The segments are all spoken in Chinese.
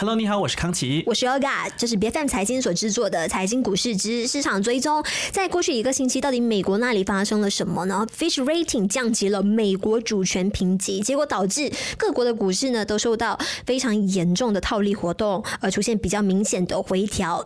Hello，你好，我是康琪，我是 Yoga，这是别犯财经所制作的财经股市之市场追踪。在过去一个星期，到底美国那里发生了什么呢？Fish Rating 降级了美国主权评级，结果导致各国的股市呢都受到非常严重的套利活动，而出现比较明显的回调。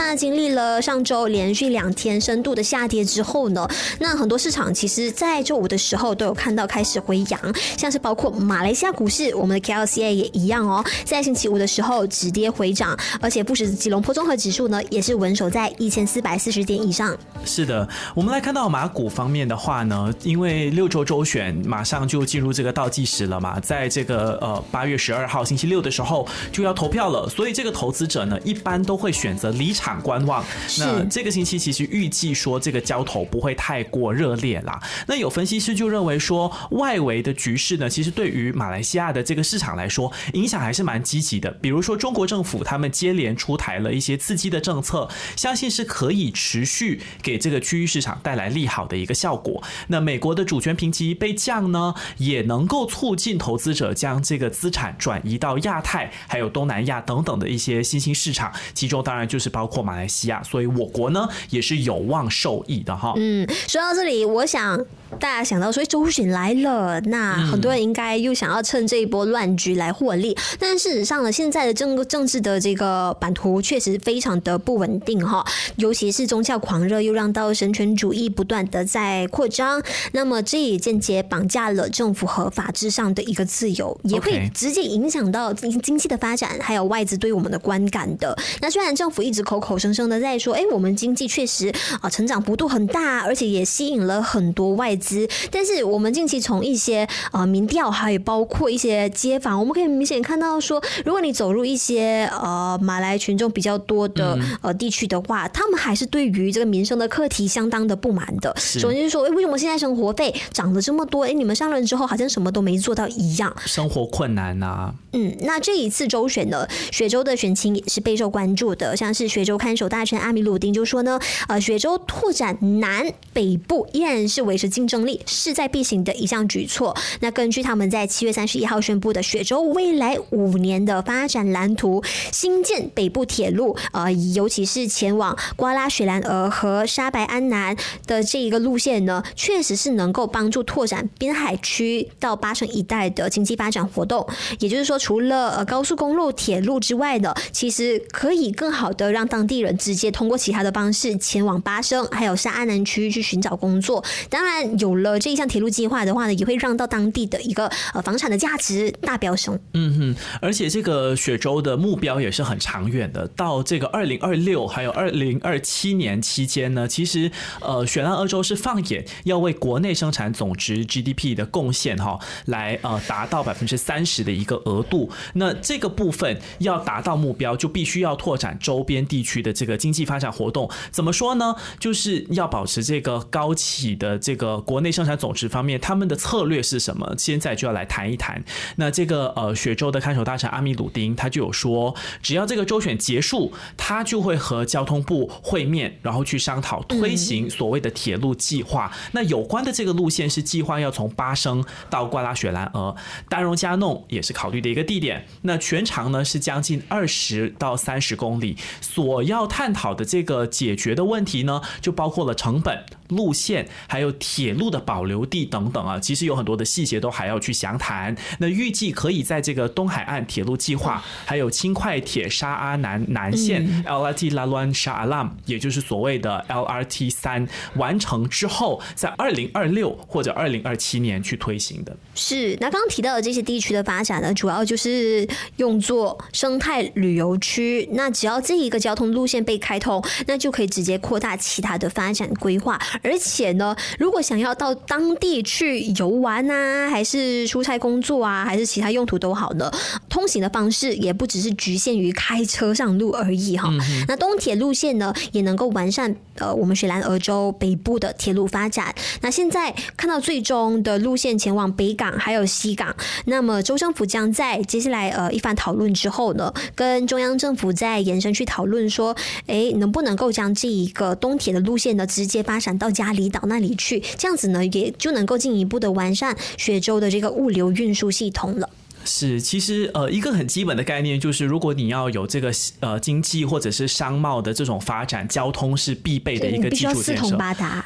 那经历了上周连续两天深度的下跌之后呢，那很多市场其实，在周五的时候都有看到开始回扬，像是包括马来西亚股市，我们的 KLCA 也一样哦，在星期五的时候止跌回涨，而且不时吉隆坡综合指数呢也是稳守在一千四百四十点以上。是的，我们来看到马股方面的话呢，因为六周周选马上就进入这个倒计时了嘛，在这个呃八月十二号星期六的时候就要投票了，所以这个投资者呢一般都会选择离场。观望。那这个星期其实预计说这个交投不会太过热烈啦。那有分析师就认为说，外围的局势呢，其实对于马来西亚的这个市场来说，影响还是蛮积极的。比如说中国政府他们接连出台了一些刺激的政策，相信是可以持续给这个区域市场带来利好的一个效果。那美国的主权评级被降呢，也能够促进投资者将这个资产转移到亚太、还有东南亚等等的一些新兴市场，其中当然就是包括。马来西亚，所以我国呢也是有望受益的哈。嗯，说到这里，我想。大家想到说周选来了，那很多人应该又想要趁这一波乱局来获利。但事实上呢，现在的政政治的这个版图确实非常的不稳定哈，尤其是宗教狂热又让到神权主义不断的在扩张。那么这也间接绑架了政府和法治上的一个自由，也会直接影响到经经济的发展，还有外资对我们的观感的。那虽然政府一直口口声声的在说，哎，我们经济确实啊成长幅度很大，而且也吸引了很多外。资，但是我们近期从一些呃民调，还有包括一些街访，我们可以明显看到说，如果你走入一些呃马来群众比较多的呃地区的话，他们还是对于这个民生的课题相当的不满的。首先是说，哎，为什么现在生活费涨了这么多？哎，你们上任之后好像什么都没做到一样，生活困难呐。嗯，那这一次周选呢，雪州的选情也是备受关注的，像是雪州看守大臣阿米鲁丁就说呢，呃，雪州拓展南北部依然是维持竞争力势在必行的一项举措。那根据他们在七月三十一号宣布的雪州未来五年的发展蓝图，新建北部铁路，呃，尤其是前往瓜拉雪兰莪和沙白安南的这一个路线呢，确实是能够帮助拓展滨海区到巴生一带的经济发展活动，也就是说。除了呃高速公路、铁路之外呢，其实可以更好的让当当地人直接通过其他的方式前往巴生，还有沙安南区域去寻找工作。当然，有了这一项铁路计划的话呢，也会让到当地的一个呃房产的价值大飙升。嗯哼，而且这个雪州的目标也是很长远的，到这个二零二六还有二零二七年期间呢，其实呃雪兰莪州是放眼要为国内生产总值 GDP 的贡献哈，来呃达到百分之三十的一个额。度，那这个部分要达到目标，就必须要拓展周边地区的这个经济发展活动。怎么说呢？就是要保持这个高企的这个国内生产总值方面，他们的策略是什么？现在就要来谈一谈。那这个呃，雪州的看守大臣阿米鲁丁他就有说，只要这个周选结束，他就会和交通部会面，然后去商讨推行所谓的铁路计划。那有关的这个路线是计划要从巴生到瓜拉雪兰莪，丹荣加弄也是考虑的一。个地点，那全长呢是将近二十到三十公里，所我要探讨的这个解决的问题呢，就包括了成本。路线还有铁路的保留地等等啊，其实有很多的细节都还要去详谈。那预计可以在这个东海岸铁路计划，还有轻快铁沙阿南南线 LRT Laluan Shah Alam，也就是所谓的 LRT 三完成之后，在二零二六或者二零二七年去推行的。是，那刚刚提到的这些地区的发展呢，主要就是用作生态旅游区。那只要这一个交通路线被开通，那就可以直接扩大其他的发展规划。而且呢，如果想要到当地去游玩啊，还是出差工作啊，还是其他用途都好呢，通行的方式也不只是局限于开车上路而已哈。那东铁路线呢，也能够完善呃我们雪兰莪州北部的铁路发展。那现在看到最终的路线前往北港还有西港，那么州政府将在接下来呃一番讨论之后呢，跟中央政府再延伸去讨论说，哎，能不能够将这一个东铁的路线呢，直接发展到加里岛那里去？这样子呢，也就能够进一步的完善雪州的这个物流运输系统了。是，其实呃，一个很基本的概念就是，如果你要有这个呃经济或者是商贸的这种发展，交通是必备的一个基础建设。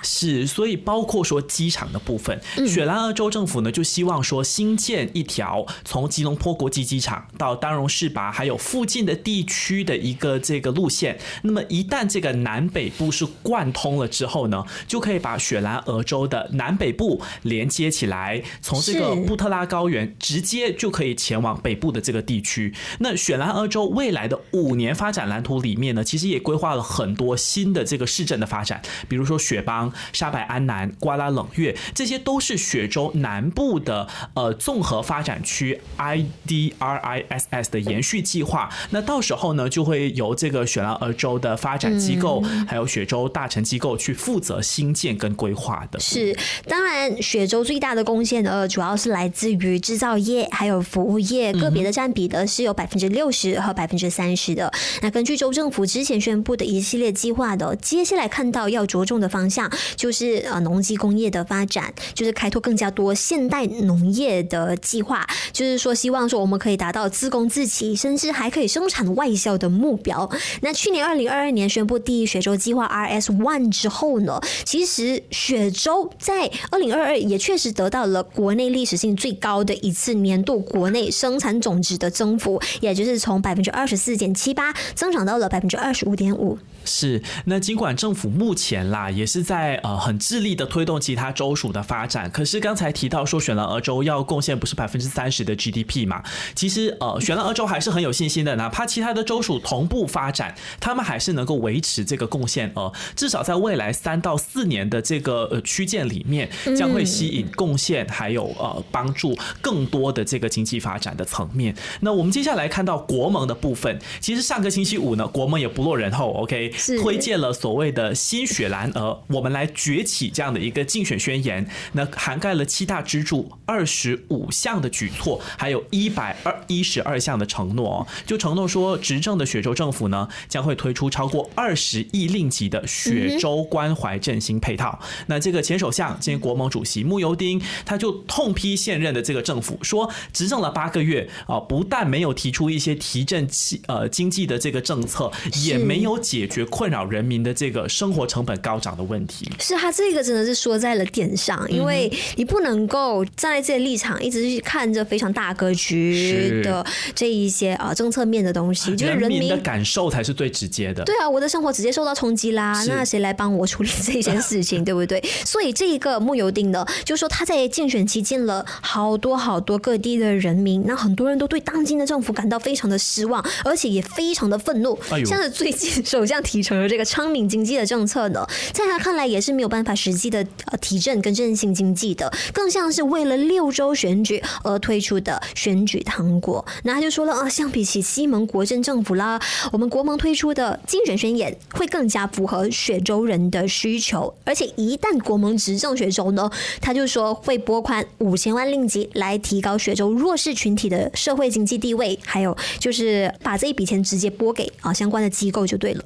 是，所以包括说机场的部分，雪兰莪州政府呢就希望说新建一条从吉隆坡国际机场到丹绒市拔还有附近的地区的一个这个路线。那么一旦这个南北部是贯通了之后呢，就可以把雪兰莪州的南北部连接起来，从这个布特拉高原直接就可以。前往北部的这个地区，那雪兰莪州未来的五年发展蓝图里面呢，其实也规划了很多新的这个市镇的发展，比如说雪邦、沙白安南、瓜拉冷月，这些都是雪州南部的呃综合发展区 IDRISS 的延续计划。那到时候呢，就会由这个雪兰莪州的发展机构，还有雪州大城机构去负责新建跟规划的。是，当然雪州最大的贡献呢，主要是来自于制造业，还有服。务业个别的占比的是有百分之六十和百分之三十的。那根据州政府之前宣布的一系列计划的，接下来看到要着重的方向就是呃农机工业的发展，就是开拓更加多现代农业的计划，就是说希望说我们可以达到自供自给，甚至还可以生产外销的目标。那去年二零二二年宣布第一雪州计划 RS One 之后呢，其实雪州在二零二二也确实得到了国内历史性最高的一次年度国。国内生产总值的增幅，也就是从百分之二十四点七八增长到了百分之二十五点五。是，那尽管政府目前啦也是在呃很致力的推动其他州属的发展，可是刚才提到说选了俄州要贡献不是百分之三十的 GDP 嘛？其实呃选了俄州还是很有信心的，哪怕其他的州属同步发展，他们还是能够维持这个贡献额，至少在未来三到四年的这个呃区间里面，将会吸引贡献还有呃帮助更多的这个经济。发展的层面，那我们接下来看到国盟的部分。其实上个星期五呢，国盟也不落人后，OK，推荐了所谓的新雪兰莪，我们来崛起这样的一个竞选宣言。那涵盖了七大支柱、二十五项的举措，还有一百二一十二项的承诺。就承诺说，执政的雪州政府呢，将会推出超过二十亿令吉的雪州关怀振兴配套。那这个前首相兼国盟主席穆尤丁，他就痛批现任的这个政府，说执政了。八个月啊，不但没有提出一些提振经呃经济的这个政策，也没有解决困扰人民的这个生活成本高涨的问题。是他这个真的是说在了点上，因为你不能够站在这些立场，一直去看着非常大格局的这一些啊政策面的东西，就是人民的感受才是最直接的。对啊，我的生活直接受到冲击啦，那谁来帮我处理这件事情，对不对？所以这一个木油丁呢，就说他在竞选期间了好多好多各地的人。民那很多人都对当今的政府感到非常的失望，而且也非常的愤怒。像是最近首相提成的这个昌明经济的政策呢，在他看来也是没有办法实际的呃提振跟振兴经济的，更像是为了六州选举而推出的选举糖果。那他就说了啊，相比起西蒙国政政府啦，我们国盟推出的竞选宣言会更加符合雪州人的需求，而且一旦国盟执政雪州呢，他就说会拨款五千万令吉来提高雪州弱势。群体的社会经济地位，还有就是把这一笔钱直接拨给啊相关的机构就对了。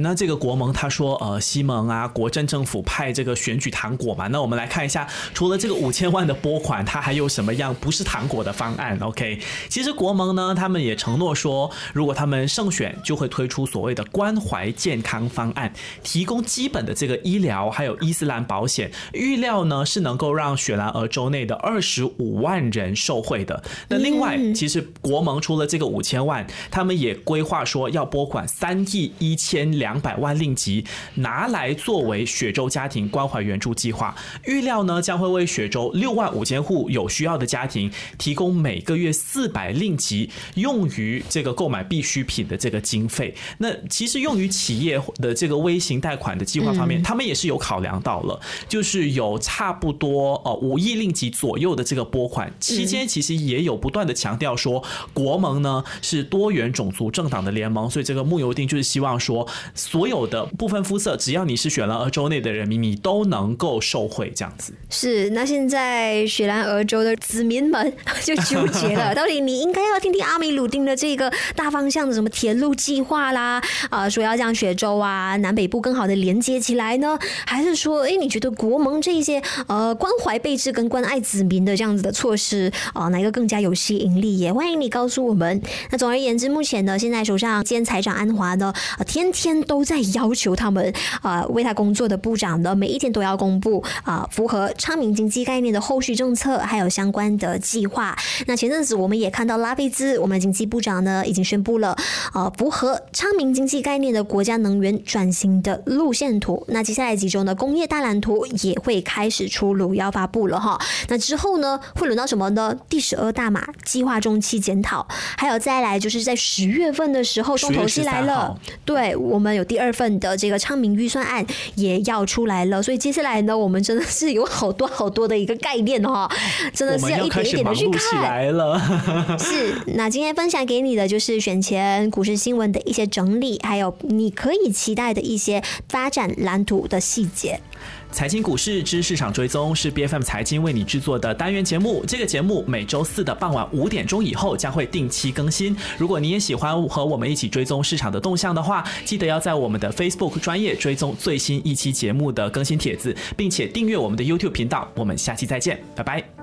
那这个国盟他说呃西蒙啊国政政府派这个选举糖果嘛，那我们来看一下，除了这个五千万的拨款，他还有什么样不是糖果的方案？OK，其实国盟呢，他们也承诺说，如果他们胜选，就会推出所谓的关怀健康方案，提供基本的这个医疗还有伊斯兰保险，预料呢是能够让雪兰莪州内的二十五万人受惠的。那另外，其实国盟除了这个五千万，他们也规划说要拨款三亿一千两百万令吉，拿来作为雪州家庭关怀援助计划。预料呢将会为雪州六万五千户有需要的家庭提供每个月四百令吉，用于这个购买必需品的这个经费。那其实用于企业的这个微型贷款的计划方面，他们也是有考量到了，就是有差不多呃五亿令吉左右的这个拨款期间，其实也。有不断的强调说，国盟呢是多元种族政党的联盟，所以这个穆尤丁就是希望说，所有的部分肤色，只要你是雪兰莪州内的人民，你都能够受惠这样子。是，那现在雪兰莪州的子民们就纠结了，到底你应该要听听阿米鲁丁的这个大方向的什么铁路计划啦，啊，说要将雪州啊南北部更好的连接起来呢，还是说，哎，你觉得国盟这一些呃关怀备至跟关爱子民的这样子的措施啊，哪一个更加有吸引力？也欢迎你告诉我们。那总而言之，目前呢，现在首相兼财长安华呢，天天都在要求他们啊为他工作的部长呢，每一天都要公布啊符合昌明经济概念的后续政策，还有相关的计划。那前阵子我们也看到拉菲兹，我们经济部长呢已经宣布了啊符合昌明经济概念的国家能源转型的路线图。那接下来几周呢，工业大蓝图也会开始出炉要发布了哈。那之后呢，会轮到什么呢？第十二大马计划中期检讨，还有再来就是在十月份的时候重头戏来了。对我们有第二份的这个昌明预算案也要出来了，所以接下来呢，我们真的是有好多好多的一个概念哈，真的是要一点一点的去看。来了，是。那今天分享给你的就是选前股市新闻的一些整理，还有你可以期待的一些发展蓝图的细节。财经股市之市场追踪是 B F M 财经为你制作的单元节目。这个节目每周四的傍晚五点钟以后将会定期更新。如果你也喜欢和我们一起追踪市场的动向的话，记得要在我们的 Facebook 专业追踪最新一期节目的更新帖子，并且订阅我们的 YouTube 频道。我们下期再见，拜拜。